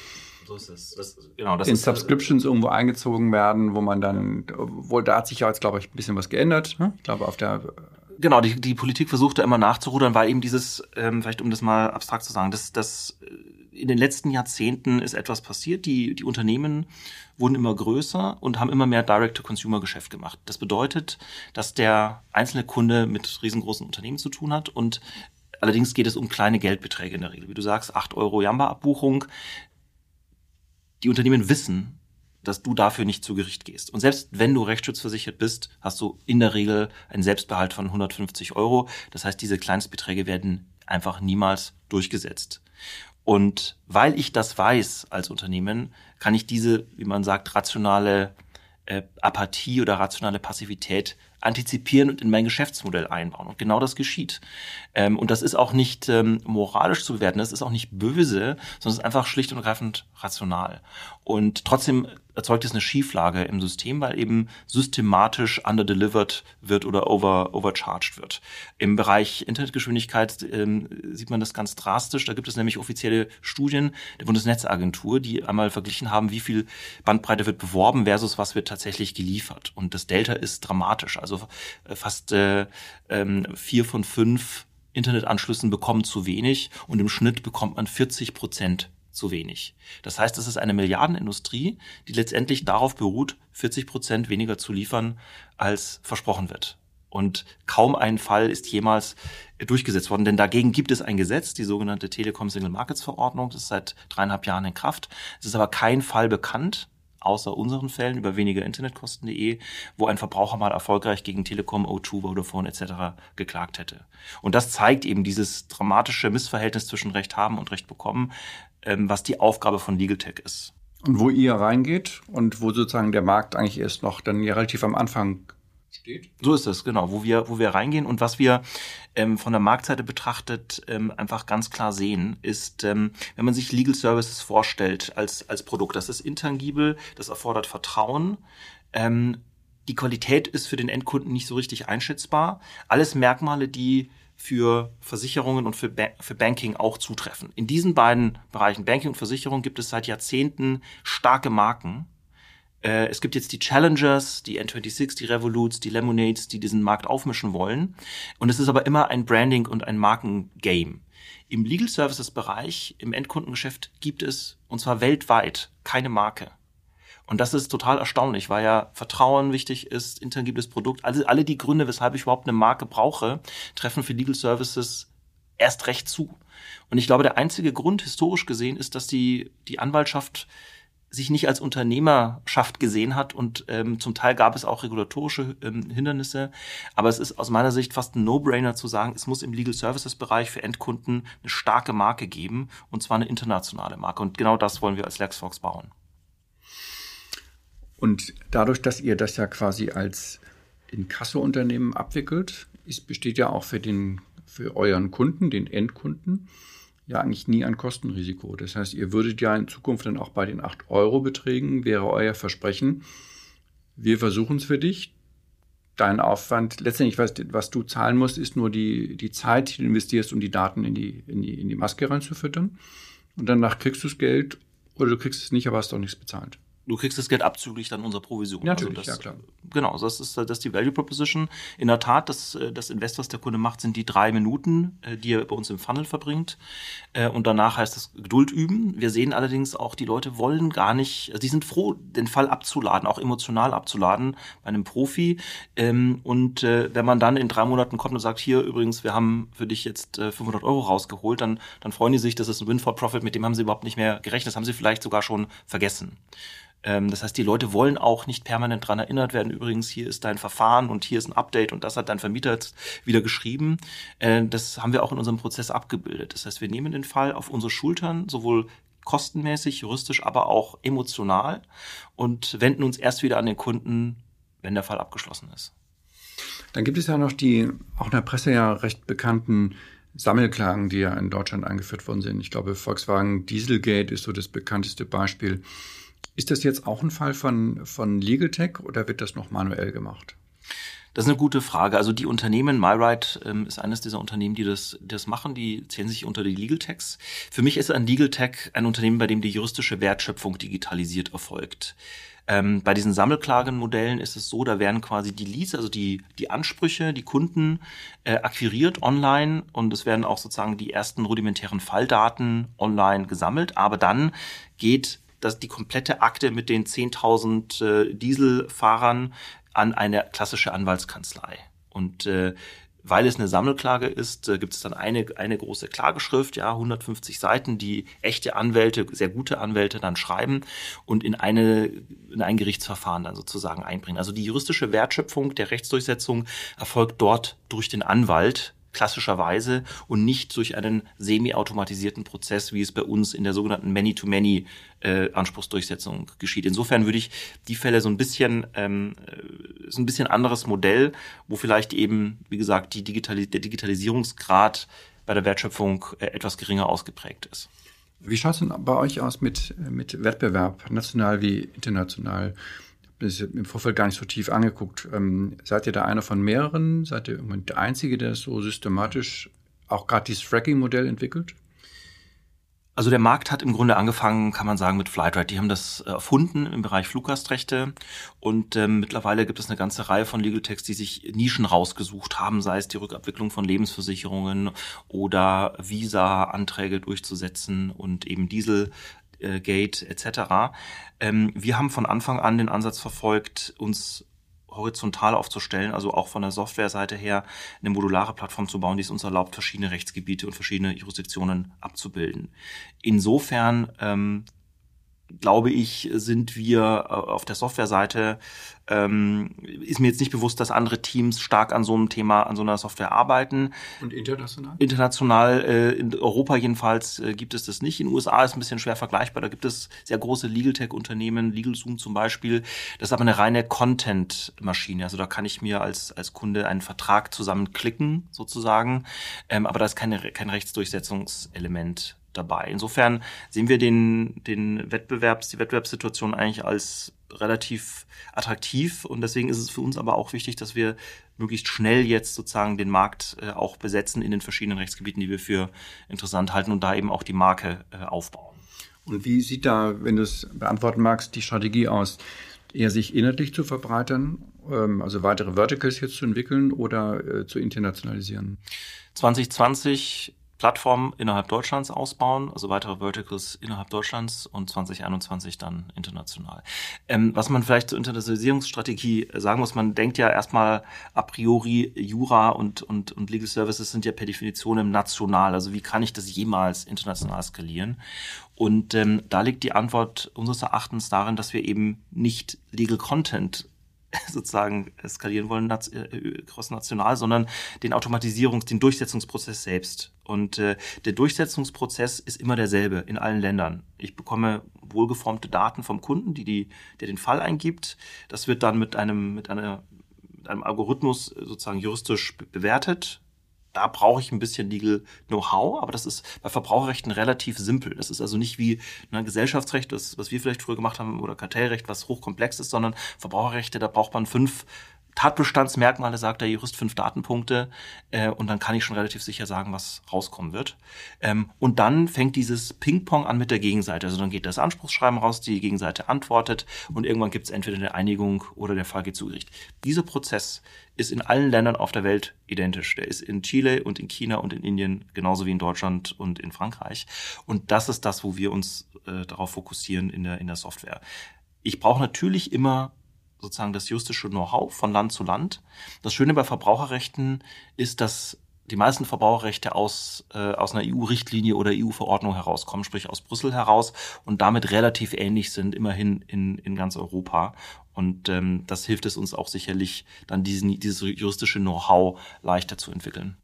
so ist es. Das, genau, das in ist, äh, Subscriptions irgendwo eingezogen werden, wo man dann, wohl da hat sich ja jetzt, glaube ich, ein bisschen was geändert. Ne? Ich glaube, auf der Genau, die, die Politik versucht da immer nachzurudern, weil eben dieses, ähm, vielleicht um das mal abstrakt zu sagen, dass das äh, in den letzten Jahrzehnten ist etwas passiert. Die, die Unternehmen wurden immer größer und haben immer mehr Direct-to-Consumer-Geschäft gemacht. Das bedeutet, dass der einzelne Kunde mit riesengroßen Unternehmen zu tun hat und Allerdings geht es um kleine Geldbeträge in der Regel. Wie du sagst, 8 Euro Jamba-Abbuchung die Unternehmen wissen, dass du dafür nicht zu Gericht gehst. Und selbst wenn du rechtsschutzversichert bist, hast du in der Regel einen Selbstbehalt von 150 Euro. Das heißt, diese Kleinstbeträge werden einfach niemals durchgesetzt. Und weil ich das weiß als Unternehmen, kann ich diese, wie man sagt, rationale äh, Apathie oder rationale Passivität antizipieren und in mein Geschäftsmodell einbauen. Und genau das geschieht. Ähm, und das ist auch nicht ähm, moralisch zu bewerten, das ist auch nicht böse, sondern es ist einfach schlicht und ergreifend rational. Und trotzdem erzeugt es eine Schieflage im System, weil eben systematisch underdelivered wird oder over, overcharged wird. Im Bereich Internetgeschwindigkeit ähm, sieht man das ganz drastisch. Da gibt es nämlich offizielle Studien der Bundesnetzagentur, die einmal verglichen haben, wie viel Bandbreite wird beworben versus was wird tatsächlich geliefert. Und das Delta ist dramatisch. Also äh, fast äh, ähm, vier von fünf Internetanschlüssen bekommen zu wenig und im Schnitt bekommt man 40 Prozent zu wenig. Das heißt, es ist eine Milliardenindustrie, die letztendlich darauf beruht, 40 Prozent weniger zu liefern, als versprochen wird. Und kaum ein Fall ist jemals durchgesetzt worden, denn dagegen gibt es ein Gesetz, die sogenannte Telekom Single Markets Verordnung, das ist seit dreieinhalb Jahren in Kraft. Es ist aber kein Fall bekannt, außer unseren Fällen über weniger Internetkosten.de, wo ein Verbraucher mal erfolgreich gegen Telekom, O2, Vodafone etc. geklagt hätte. Und das zeigt eben dieses dramatische Missverhältnis zwischen Recht haben und Recht bekommen, ähm, was die Aufgabe von Legal Tech ist. Und wo ihr reingeht und wo sozusagen der Markt eigentlich erst noch dann relativ am Anfang steht. So ist es, genau, wo wir, wo wir reingehen und was wir ähm, von der Marktseite betrachtet ähm, einfach ganz klar sehen, ist, ähm, wenn man sich Legal Services vorstellt als, als Produkt, das ist intangibel, das erfordert Vertrauen, ähm, die Qualität ist für den Endkunden nicht so richtig einschätzbar. Alles Merkmale, die für Versicherungen und für, ba für Banking auch zutreffen. In diesen beiden Bereichen, Banking und Versicherung, gibt es seit Jahrzehnten starke Marken, äh, es gibt jetzt die Challengers, die N26, die Revoluts, die Lemonades, die diesen Markt aufmischen wollen. Und es ist aber immer ein Branding und ein Markengame. Im Legal Services Bereich, im Endkundengeschäft gibt es, und zwar weltweit, keine Marke. Und das ist total erstaunlich, weil ja Vertrauen wichtig ist, intangibles Produkt. Also alle die Gründe, weshalb ich überhaupt eine Marke brauche, treffen für Legal Services erst recht zu. Und ich glaube, der einzige Grund historisch gesehen ist, dass die, die Anwaltschaft sich nicht als Unternehmerschaft gesehen hat und ähm, zum Teil gab es auch regulatorische ähm, Hindernisse. Aber es ist aus meiner Sicht fast ein No-Brainer zu sagen, es muss im Legal Services Bereich für Endkunden eine starke Marke geben und zwar eine internationale Marke. Und genau das wollen wir als LexFox bauen. Und dadurch, dass ihr das ja quasi als Inkasso-Unternehmen abwickelt, ist, besteht ja auch für den für euren Kunden, den Endkunden, ja eigentlich nie ein Kostenrisiko. Das heißt, ihr würdet ja in Zukunft dann auch bei den 8-Euro-Beträgen, wäre euer Versprechen, wir versuchen es für dich. Dein Aufwand, letztendlich, was, was du zahlen musst, ist nur die, die Zeit, die du investierst, um die Daten in die, in die, in die Maske reinzufüttern. Und danach kriegst du das Geld oder du kriegst es nicht, aber hast auch nichts bezahlt du kriegst das Geld abzüglich dann unserer Provision. Ja, natürlich, also das, ja klar. Genau, das ist, das ist die Value Proposition. In der Tat, das, das Invest, was der Kunde macht, sind die drei Minuten, äh, die er bei uns im Funnel verbringt. Äh, und danach heißt es Geduld üben. Wir sehen allerdings auch, die Leute wollen gar nicht, also die sind froh, den Fall abzuladen, auch emotional abzuladen bei einem Profi. Ähm, und äh, wenn man dann in drei Monaten kommt und sagt, hier übrigens, wir haben für dich jetzt 500 Euro rausgeholt, dann, dann freuen die sich, das ist ein Win for Profit, mit dem haben sie überhaupt nicht mehr gerechnet, das haben sie vielleicht sogar schon vergessen. Ähm, das heißt, die Leute wollen auch nicht permanent dran erinnert werden. Übrigens, hier ist dein Verfahren und hier ist ein Update und das hat dein Vermieter jetzt wieder geschrieben. Äh, das haben wir auch in unserem Prozess abgebildet. Das heißt, wir nehmen den Fall auf unsere Schultern, sowohl kostenmäßig, juristisch, aber auch emotional und wenden uns erst wieder an den Kunden, wenn der Fall abgeschlossen ist. Dann gibt es ja noch die, auch in der Presse ja recht bekannten Sammelklagen, die ja in Deutschland eingeführt worden sind. Ich glaube, Volkswagen Dieselgate ist so das bekannteste Beispiel. Ist das jetzt auch ein Fall von, von Legal Tech oder wird das noch manuell gemacht? Das ist eine gute Frage. Also die Unternehmen, MyRide ähm, ist eines dieser Unternehmen, die das, das machen, die zählen sich unter die Legal Techs. Für mich ist ein Legal Tech ein Unternehmen, bei dem die juristische Wertschöpfung digitalisiert erfolgt. Ähm, bei diesen Sammelklagenmodellen ist es so, da werden quasi die Leads, also die, die Ansprüche, die Kunden äh, akquiriert online und es werden auch sozusagen die ersten rudimentären Falldaten online gesammelt, aber dann geht dass die komplette Akte mit den 10.000 äh, Dieselfahrern an eine klassische Anwaltskanzlei. Und äh, weil es eine Sammelklage ist, äh, gibt es dann eine, eine große Klageschrift, ja, 150 Seiten, die echte Anwälte, sehr gute Anwälte dann schreiben und in, eine, in ein Gerichtsverfahren dann sozusagen einbringen. Also die juristische Wertschöpfung der Rechtsdurchsetzung erfolgt dort durch den Anwalt, klassischerweise und nicht durch einen semi-automatisierten Prozess, wie es bei uns in der sogenannten Many-to-Many äh, Anspruchsdurchsetzung geschieht. Insofern würde ich die Fälle so ein bisschen, ähm, äh, so ein bisschen anderes Modell, wo vielleicht eben, wie gesagt, die Digitali der Digitalisierungsgrad bei der Wertschöpfung äh, etwas geringer ausgeprägt ist. Wie schaut es denn bei euch aus mit, mit Wettbewerb, national wie international? Habe im Vorfeld gar nicht so tief angeguckt. Ähm, seid ihr da einer von mehreren? Seid ihr der Einzige, der so systematisch auch gerade dieses Tracking-Modell entwickelt? Also der Markt hat im Grunde angefangen, kann man sagen, mit Flightride. Die haben das äh, erfunden im Bereich Fluggastrechte und ähm, mittlerweile gibt es eine ganze Reihe von Legal Techs, die sich Nischen rausgesucht haben, sei es die Rückabwicklung von Lebensversicherungen oder Visa-Anträge durchzusetzen und eben Diesel Gate etc. Ähm, wir haben von Anfang an den Ansatz verfolgt, uns horizontal aufzustellen, also auch von der Softwareseite her eine modulare Plattform zu bauen, die es uns erlaubt, verschiedene Rechtsgebiete und verschiedene Jurisdiktionen abzubilden. Insofern ähm, glaube ich, sind wir äh, auf der Softwareseite, ähm, ist mir jetzt nicht bewusst, dass andere Teams stark an so einem Thema, an so einer Software arbeiten. Und international? International, äh, in Europa jedenfalls äh, gibt es das nicht. In den USA ist ein bisschen schwer vergleichbar. Da gibt es sehr große Legal Tech-Unternehmen, LegalZoom zum Beispiel. Das ist aber eine reine Content-Maschine. Also da kann ich mir als, als Kunde einen Vertrag zusammenklicken, sozusagen. Ähm, aber da ist keine, kein Rechtsdurchsetzungselement dabei. Insofern sehen wir den, den Wettbewerbs, die Wettbewerbssituation eigentlich als relativ attraktiv und deswegen ist es für uns aber auch wichtig, dass wir möglichst schnell jetzt sozusagen den Markt äh, auch besetzen in den verschiedenen Rechtsgebieten, die wir für interessant halten und da eben auch die Marke äh, aufbauen. Und wie sieht da, wenn du es beantworten magst, die Strategie aus? Eher sich inhaltlich zu verbreitern, ähm, also weitere Verticals jetzt zu entwickeln oder äh, zu internationalisieren? 2020 Plattform innerhalb Deutschlands ausbauen, also weitere Verticals innerhalb Deutschlands und 2021 dann international. Ähm, was man vielleicht zur Internationalisierungsstrategie sagen muss, man denkt ja erstmal a priori, Jura und, und, und Legal Services sind ja per Definition national. Also wie kann ich das jemals international skalieren? Und ähm, da liegt die Antwort unseres Erachtens darin, dass wir eben nicht Legal Content sozusagen skalieren wollen, äh, crossnational, sondern den Automatisierungs-, den Durchsetzungsprozess selbst. Und äh, der Durchsetzungsprozess ist immer derselbe in allen Ländern. Ich bekomme wohlgeformte Daten vom Kunden, die, die, der den Fall eingibt. Das wird dann mit einem, mit einer, mit einem Algorithmus sozusagen juristisch bewertet da brauche ich ein bisschen Legal Know-how, aber das ist bei Verbraucherrechten relativ simpel. Das ist also nicht wie ne, Gesellschaftsrecht, das, was wir vielleicht früher gemacht haben, oder Kartellrecht, was hochkomplex ist, sondern Verbraucherrechte, da braucht man fünf Tatbestandsmerkmale, sagt der Jurist, fünf Datenpunkte äh, und dann kann ich schon relativ sicher sagen, was rauskommen wird. Ähm, und dann fängt dieses Ping-Pong an mit der Gegenseite. Also dann geht das Anspruchsschreiben raus, die Gegenseite antwortet und irgendwann gibt es entweder eine Einigung oder der Fall geht zu Gericht. Dieser Prozess ist in allen Ländern auf der Welt identisch. Der ist in Chile und in China und in Indien genauso wie in Deutschland und in Frankreich. Und das ist das, wo wir uns äh, darauf fokussieren in der, in der Software. Ich brauche natürlich immer sozusagen das juristische Know-how von Land zu Land. Das Schöne bei Verbraucherrechten ist, dass die meisten Verbraucherrechte aus, äh, aus einer EU-Richtlinie oder EU-Verordnung herauskommen, sprich aus Brüssel heraus und damit relativ ähnlich sind, immerhin in, in ganz Europa. Und ähm, das hilft es uns auch sicherlich, dann diesen, dieses juristische Know-how leichter zu entwickeln.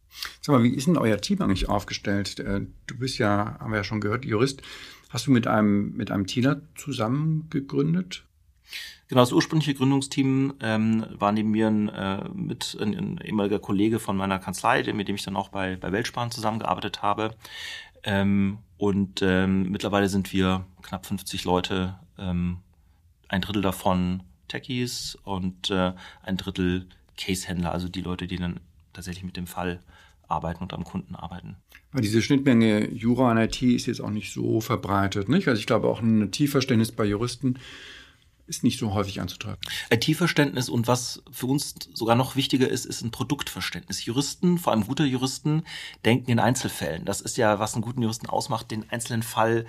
Sag mal, wie ist denn euer Team eigentlich aufgestellt? Äh, du bist ja, haben wir ja schon gehört, Jurist. Hast du mit einem, mit einem Tealer zusammen gegründet? Genau, das ursprüngliche Gründungsteam ähm, war neben mir ein, äh, mit ein, ein ehemaliger Kollege von meiner Kanzlei, mit dem ich dann auch bei, bei Weltsparen zusammengearbeitet habe. Ähm, und ähm, mittlerweile sind wir knapp 50 Leute, ähm, ein Drittel davon Techies und äh, ein Drittel Case-Händler, also die Leute, die dann tatsächlich mit dem Fall arbeiten und am Kunden arbeiten. Weil diese Schnittmenge Jura und IT ist jetzt auch nicht so verbreitet, nicht? Also ich glaube auch ein Tiefverständnis bei Juristen ist nicht so häufig anzutreffen. IT-Verständnis und was für uns sogar noch wichtiger ist, ist ein Produktverständnis. Juristen, vor allem gute Juristen, denken in Einzelfällen. Das ist ja, was einen guten Juristen ausmacht, den einzelnen Fall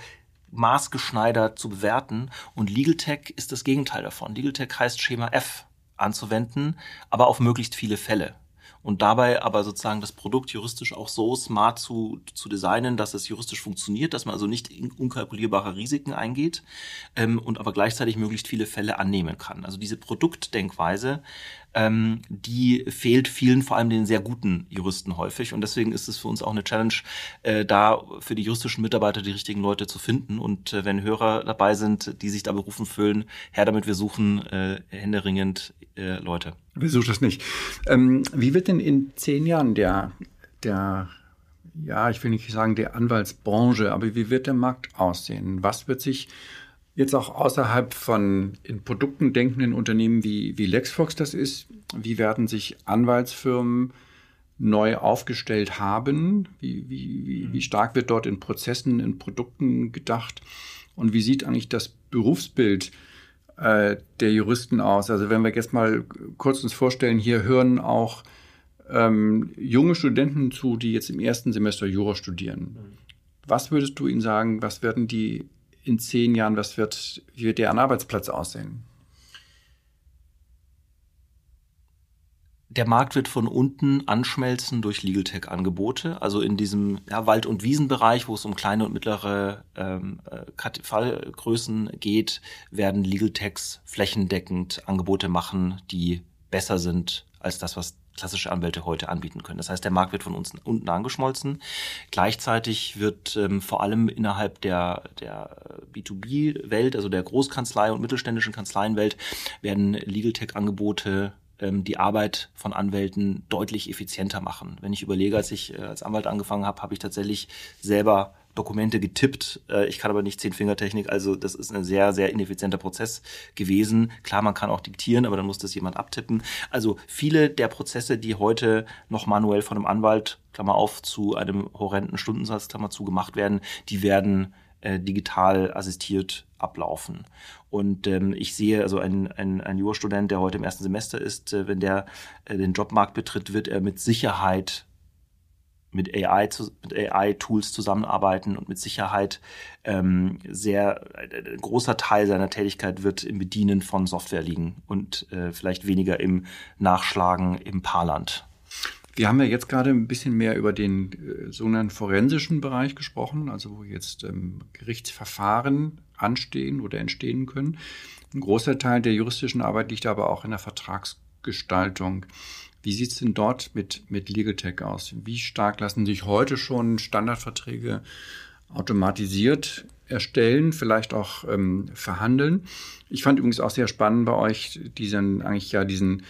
maßgeschneidert zu bewerten. Und Legal Tech ist das Gegenteil davon. Legal Tech heißt Schema F anzuwenden, aber auf möglichst viele Fälle und dabei aber sozusagen das Produkt juristisch auch so smart zu, zu designen, dass es juristisch funktioniert, dass man also nicht in unkalkulierbare Risiken eingeht ähm, und aber gleichzeitig möglichst viele Fälle annehmen kann. Also diese Produktdenkweise ähm, die fehlt vielen, vor allem den sehr guten Juristen häufig. Und deswegen ist es für uns auch eine Challenge, äh, da für die juristischen Mitarbeiter die richtigen Leute zu finden. Und äh, wenn Hörer dabei sind, die sich da berufen fühlen, her damit, wir suchen äh, händeringend äh, Leute. Wir suchen das nicht. Ähm, wie wird denn in zehn Jahren der, der ja, ich will nicht sagen der Anwaltsbranche, aber wie wird der Markt aussehen? Was wird sich jetzt auch außerhalb von in Produkten denkenden Unternehmen wie, wie LexFox das ist, wie werden sich Anwaltsfirmen neu aufgestellt haben? Wie, wie, wie, wie stark wird dort in Prozessen, in Produkten gedacht? Und wie sieht eigentlich das Berufsbild äh, der Juristen aus? Also wenn wir jetzt mal kurz uns vorstellen, hier hören auch ähm, junge Studenten zu, die jetzt im ersten Semester Jura studieren. Was würdest du ihnen sagen, was werden die in zehn Jahren, was wird, wie wird deren Arbeitsplatz aussehen? der Markt wird von unten anschmelzen durch Legal Tech Angebote. Also in diesem ja, Wald- und Wiesenbereich, wo es um kleine und mittlere ähm, äh, Fallgrößen geht, werden Legal Techs flächendeckend Angebote machen, die besser sind als das, was klassische Anwälte heute anbieten können. Das heißt, der Markt wird von uns unten angeschmolzen. Gleichzeitig wird ähm, vor allem innerhalb der, der B2B-Welt, also der Großkanzlei und mittelständischen Kanzleienwelt, werden Legal Tech-Angebote ähm, die Arbeit von Anwälten deutlich effizienter machen. Wenn ich überlege, als ich äh, als Anwalt angefangen habe, habe ich tatsächlich selber Dokumente getippt. Äh, ich kann aber nicht Zehn-Finger-Technik, also das ist ein sehr, sehr ineffizienter Prozess gewesen. Klar, man kann auch diktieren, aber dann muss das jemand abtippen. Also viele der Prozesse, die heute noch manuell von einem Anwalt, Klammer auf, zu einem horrenden Stundensatz, Klammer zu, gemacht werden, die werden äh, digital assistiert ablaufen. Und ähm, ich sehe also ein, ein, Jurastudent, der heute im ersten Semester ist, äh, wenn der äh, den Jobmarkt betritt, wird er mit Sicherheit mit AI zu, mit AI Tools zusammenarbeiten und mit Sicherheit ähm, sehr äh, ein großer Teil seiner Tätigkeit wird im Bedienen von Software liegen und äh, vielleicht weniger im Nachschlagen im Paarland. Wir haben ja jetzt gerade ein bisschen mehr über den äh, sogenannten forensischen Bereich gesprochen, also wo jetzt ähm, Gerichtsverfahren anstehen oder entstehen können. Ein großer Teil der juristischen Arbeit liegt aber auch in der Vertragsgestaltung. Wie sieht es denn dort mit, mit Legal Tech aus? Wie stark lassen sich heute schon Standardverträge automatisiert erstellen, vielleicht auch ähm, verhandeln? Ich fand übrigens auch sehr spannend bei euch diesen, eigentlich ja diesen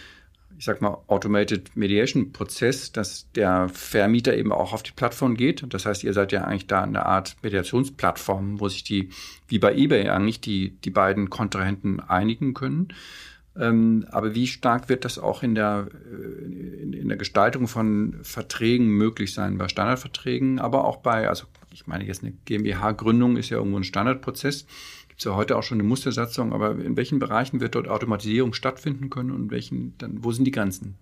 ich sag mal, Automated Mediation Prozess, dass der Vermieter eben auch auf die Plattform geht. Das heißt, ihr seid ja eigentlich da eine Art Mediationsplattform, wo sich die, wie bei eBay eigentlich, die, die beiden Kontrahenten einigen können. Ähm, aber wie stark wird das auch in der, äh, in, der Gestaltung von Verträgen möglich sein, bei Standardverträgen, aber auch bei, also ich meine jetzt eine GmbH-Gründung ist ja irgendwo ein Standardprozess ist ja heute auch schon eine Mustersatzung, aber in welchen Bereichen wird dort Automatisierung stattfinden können und welchen dann, wo sind die Grenzen?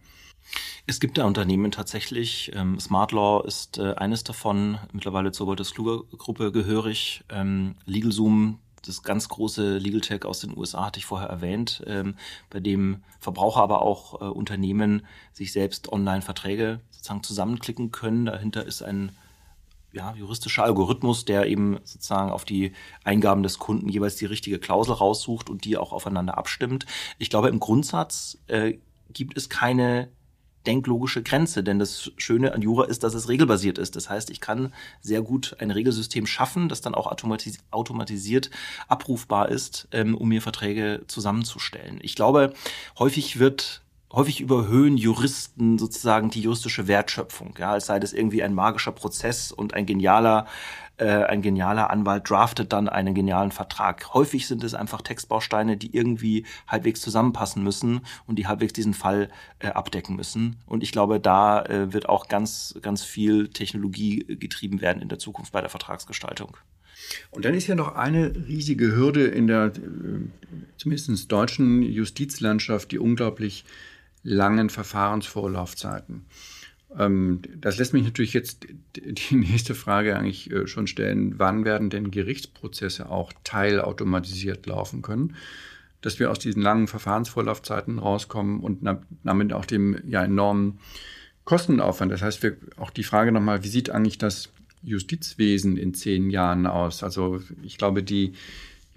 Es gibt da Unternehmen tatsächlich. Ähm, Smart Law ist äh, eines davon, mittlerweile zur Wolters Kluger Gruppe gehörig. Ähm, LegalZoom, das ganz große Legal Tech aus den USA hatte ich vorher erwähnt, ähm, bei dem Verbraucher, aber auch äh, Unternehmen sich selbst online Verträge sozusagen zusammenklicken können. Dahinter ist ein ja, juristischer Algorithmus, der eben sozusagen auf die Eingaben des Kunden jeweils die richtige Klausel raussucht und die auch aufeinander abstimmt. Ich glaube, im Grundsatz äh, gibt es keine denklogische Grenze, denn das Schöne an Jura ist, dass es regelbasiert ist. Das heißt, ich kann sehr gut ein Regelsystem schaffen, das dann auch automatis automatisiert abrufbar ist, ähm, um mir Verträge zusammenzustellen. Ich glaube, häufig wird häufig überhöhen Juristen sozusagen die juristische Wertschöpfung, ja, als sei das irgendwie ein magischer Prozess und ein genialer äh, ein genialer Anwalt draftet dann einen genialen Vertrag. Häufig sind es einfach Textbausteine, die irgendwie halbwegs zusammenpassen müssen und die halbwegs diesen Fall äh, abdecken müssen. Und ich glaube, da äh, wird auch ganz, ganz viel Technologie getrieben werden in der Zukunft bei der Vertragsgestaltung. Und dann ist ja noch eine riesige Hürde in der äh, zumindest deutschen Justizlandschaft, die unglaublich langen Verfahrensvorlaufzeiten. Ähm, das lässt mich natürlich jetzt die nächste Frage eigentlich äh, schon stellen. Wann werden denn Gerichtsprozesse auch teilautomatisiert laufen können? Dass wir aus diesen langen Verfahrensvorlaufzeiten rauskommen und damit auch dem ja enormen Kostenaufwand. Das heißt, wir, auch die Frage nochmal, wie sieht eigentlich das Justizwesen in zehn Jahren aus? Also ich glaube, die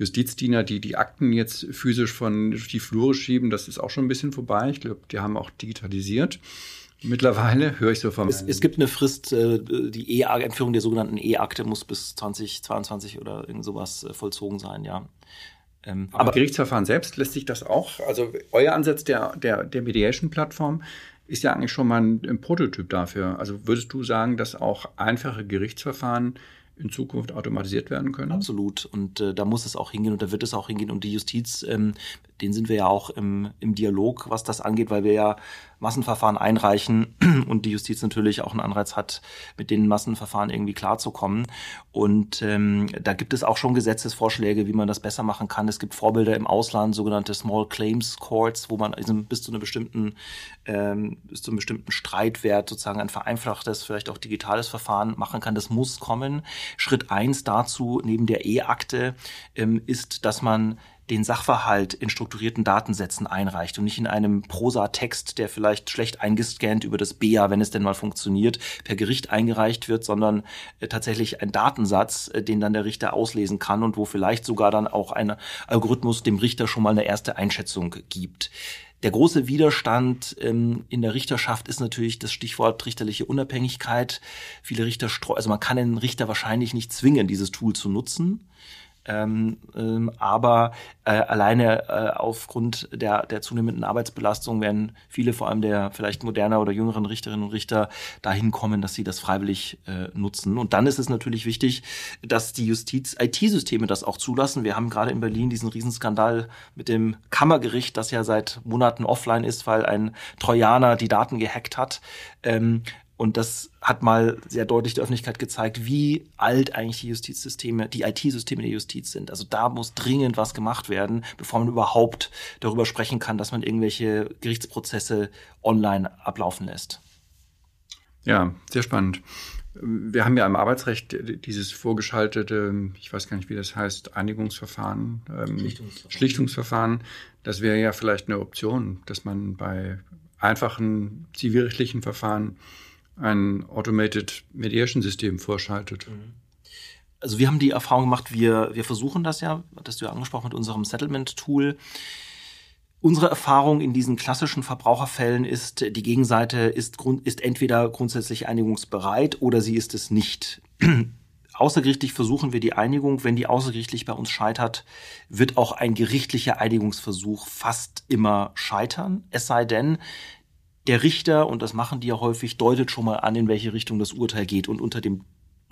Justizdiener, die die Akten jetzt physisch von die Flure schieben, das ist auch schon ein bisschen vorbei. Ich glaube, die haben auch digitalisiert. Mittlerweile höre ich so vom. Es, es gibt eine Frist, äh, die E-Einführung der sogenannten E-Akte muss bis 2022 oder irgend sowas äh, vollzogen sein, ja. Ähm, aber, aber Gerichtsverfahren selbst lässt sich das auch, also euer Ansatz der, der, der Mediation-Plattform ist ja eigentlich schon mal ein, ein Prototyp dafür. Also würdest du sagen, dass auch einfache Gerichtsverfahren in Zukunft automatisiert werden können? Absolut. Und äh, da muss es auch hingehen und da wird es auch hingehen. Und die Justiz, ähm, den sind wir ja auch im, im Dialog, was das angeht, weil wir ja Massenverfahren einreichen und die Justiz natürlich auch einen Anreiz hat, mit den Massenverfahren irgendwie klarzukommen. Und ähm, da gibt es auch schon Gesetzesvorschläge, wie man das besser machen kann. Es gibt Vorbilder im Ausland, sogenannte Small Claims Courts, wo man bis zu einem bestimmten, ähm, bis zu einem bestimmten Streitwert sozusagen ein vereinfachtes, vielleicht auch digitales Verfahren machen kann. Das muss kommen. Schritt eins dazu neben der E-Akte ähm, ist, dass man den Sachverhalt in strukturierten Datensätzen einreicht und nicht in einem Prosa-Text, der vielleicht schlecht eingescannt über das BEA, wenn es denn mal funktioniert, per Gericht eingereicht wird, sondern äh, tatsächlich ein Datensatz, äh, den dann der Richter auslesen kann und wo vielleicht sogar dann auch ein Algorithmus dem Richter schon mal eine erste Einschätzung gibt. Der große Widerstand ähm, in der Richterschaft ist natürlich das Stichwort richterliche Unabhängigkeit. Viele Richter, also man kann den Richter wahrscheinlich nicht zwingen, dieses Tool zu nutzen. Ähm, ähm, aber äh, alleine äh, aufgrund der, der zunehmenden Arbeitsbelastung werden viele, vor allem der vielleicht moderner oder jüngeren Richterinnen und Richter, dahin kommen, dass sie das freiwillig äh, nutzen. Und dann ist es natürlich wichtig, dass die Justiz-IT-Systeme das auch zulassen. Wir haben gerade in Berlin diesen Riesenskandal mit dem Kammergericht, das ja seit Monaten offline ist, weil ein Trojaner die Daten gehackt hat. Ähm, und das hat mal sehr deutlich der Öffentlichkeit gezeigt, wie alt eigentlich die Justizsysteme, die IT-Systeme der Justiz sind. Also da muss dringend was gemacht werden, bevor man überhaupt darüber sprechen kann, dass man irgendwelche Gerichtsprozesse online ablaufen lässt. Ja, sehr spannend. Wir haben ja im Arbeitsrecht dieses vorgeschaltete, ich weiß gar nicht, wie das heißt, Einigungsverfahren, ähm, Schlichtungsverfahren. Schlichtungsverfahren. Das wäre ja vielleicht eine Option, dass man bei einfachen zivilrechtlichen Verfahren ein Automated Mediation System vorschaltet. Mhm. Also wir haben die Erfahrung gemacht, wir, wir versuchen das ja, das du ja angesprochen mit unserem Settlement-Tool. Unsere Erfahrung in diesen klassischen Verbraucherfällen ist, die Gegenseite ist, ist entweder grundsätzlich einigungsbereit oder sie ist es nicht. Außergerichtlich versuchen wir die Einigung. Wenn die außergerichtlich bei uns scheitert, wird auch ein gerichtlicher Einigungsversuch fast immer scheitern. Es sei denn, der Richter, und das machen die ja häufig, deutet schon mal an, in welche Richtung das Urteil geht. Und unter dem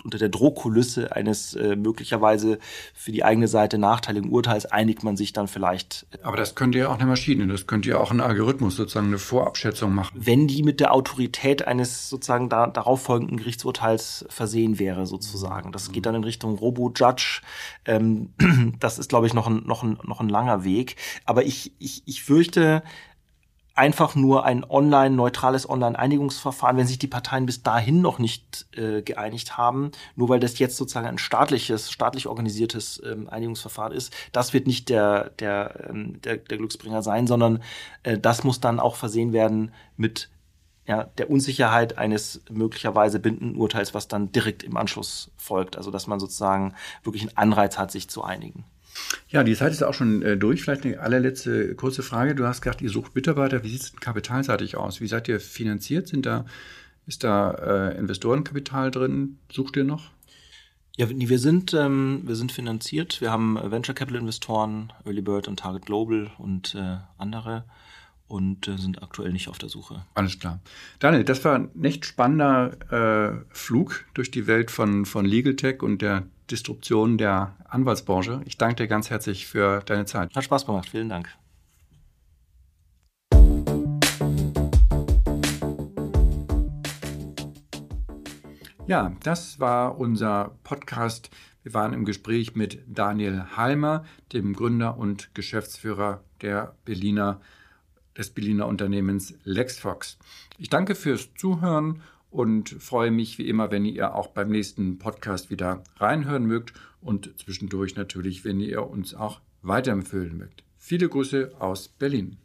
unter der Drohkulisse eines äh, möglicherweise für die eigene Seite nachteiligen Urteils einigt man sich dann vielleicht. Äh, Aber das könnte ja auch eine Maschine, das könnte ja auch ein Algorithmus sozusagen eine Vorabschätzung machen. Wenn die mit der Autorität eines sozusagen da, darauf folgenden Gerichtsurteils versehen wäre, sozusagen. Das geht dann in Richtung Robo-Judge. Ähm, das ist, glaube ich, noch ein, noch, ein, noch ein langer Weg. Aber ich, ich, ich fürchte, einfach nur ein online neutrales Online-Einigungsverfahren, wenn sich die Parteien bis dahin noch nicht äh, geeinigt haben, nur weil das jetzt sozusagen ein staatliches, staatlich organisiertes ähm, Einigungsverfahren ist, das wird nicht der der ähm, der, der Glücksbringer sein, sondern äh, das muss dann auch versehen werden mit ja, der Unsicherheit eines möglicherweise bindenden Urteils, was dann direkt im Anschluss folgt. Also dass man sozusagen wirklich einen Anreiz hat, sich zu einigen. Ja, die Zeit ist auch schon äh, durch. Vielleicht eine allerletzte kurze Frage. Du hast gesagt, ihr sucht Mitarbeiter. Wie sieht es kapitalseitig aus? Wie seid ihr finanziert? Sind da, ist da äh, Investorenkapital drin? Sucht ihr noch? Ja, wir sind, ähm, wir sind finanziert. Wir haben Venture Capital Investoren, Early Bird und Target Global und äh, andere und äh, sind aktuell nicht auf der Suche. Alles klar. Daniel, das war ein echt spannender äh, Flug durch die Welt von, von Legal Tech und der Disruption der Anwaltsbranche. Ich danke dir ganz herzlich für deine Zeit. Hat Spaß gemacht. Vielen Dank. Ja, das war unser Podcast. Wir waren im Gespräch mit Daniel Halmer, dem Gründer und Geschäftsführer der Berliner, des Berliner Unternehmens LexFox. Ich danke fürs Zuhören und freue mich wie immer, wenn ihr auch beim nächsten Podcast wieder reinhören mögt und zwischendurch natürlich, wenn ihr uns auch weiterempfehlen mögt. Viele Grüße aus Berlin.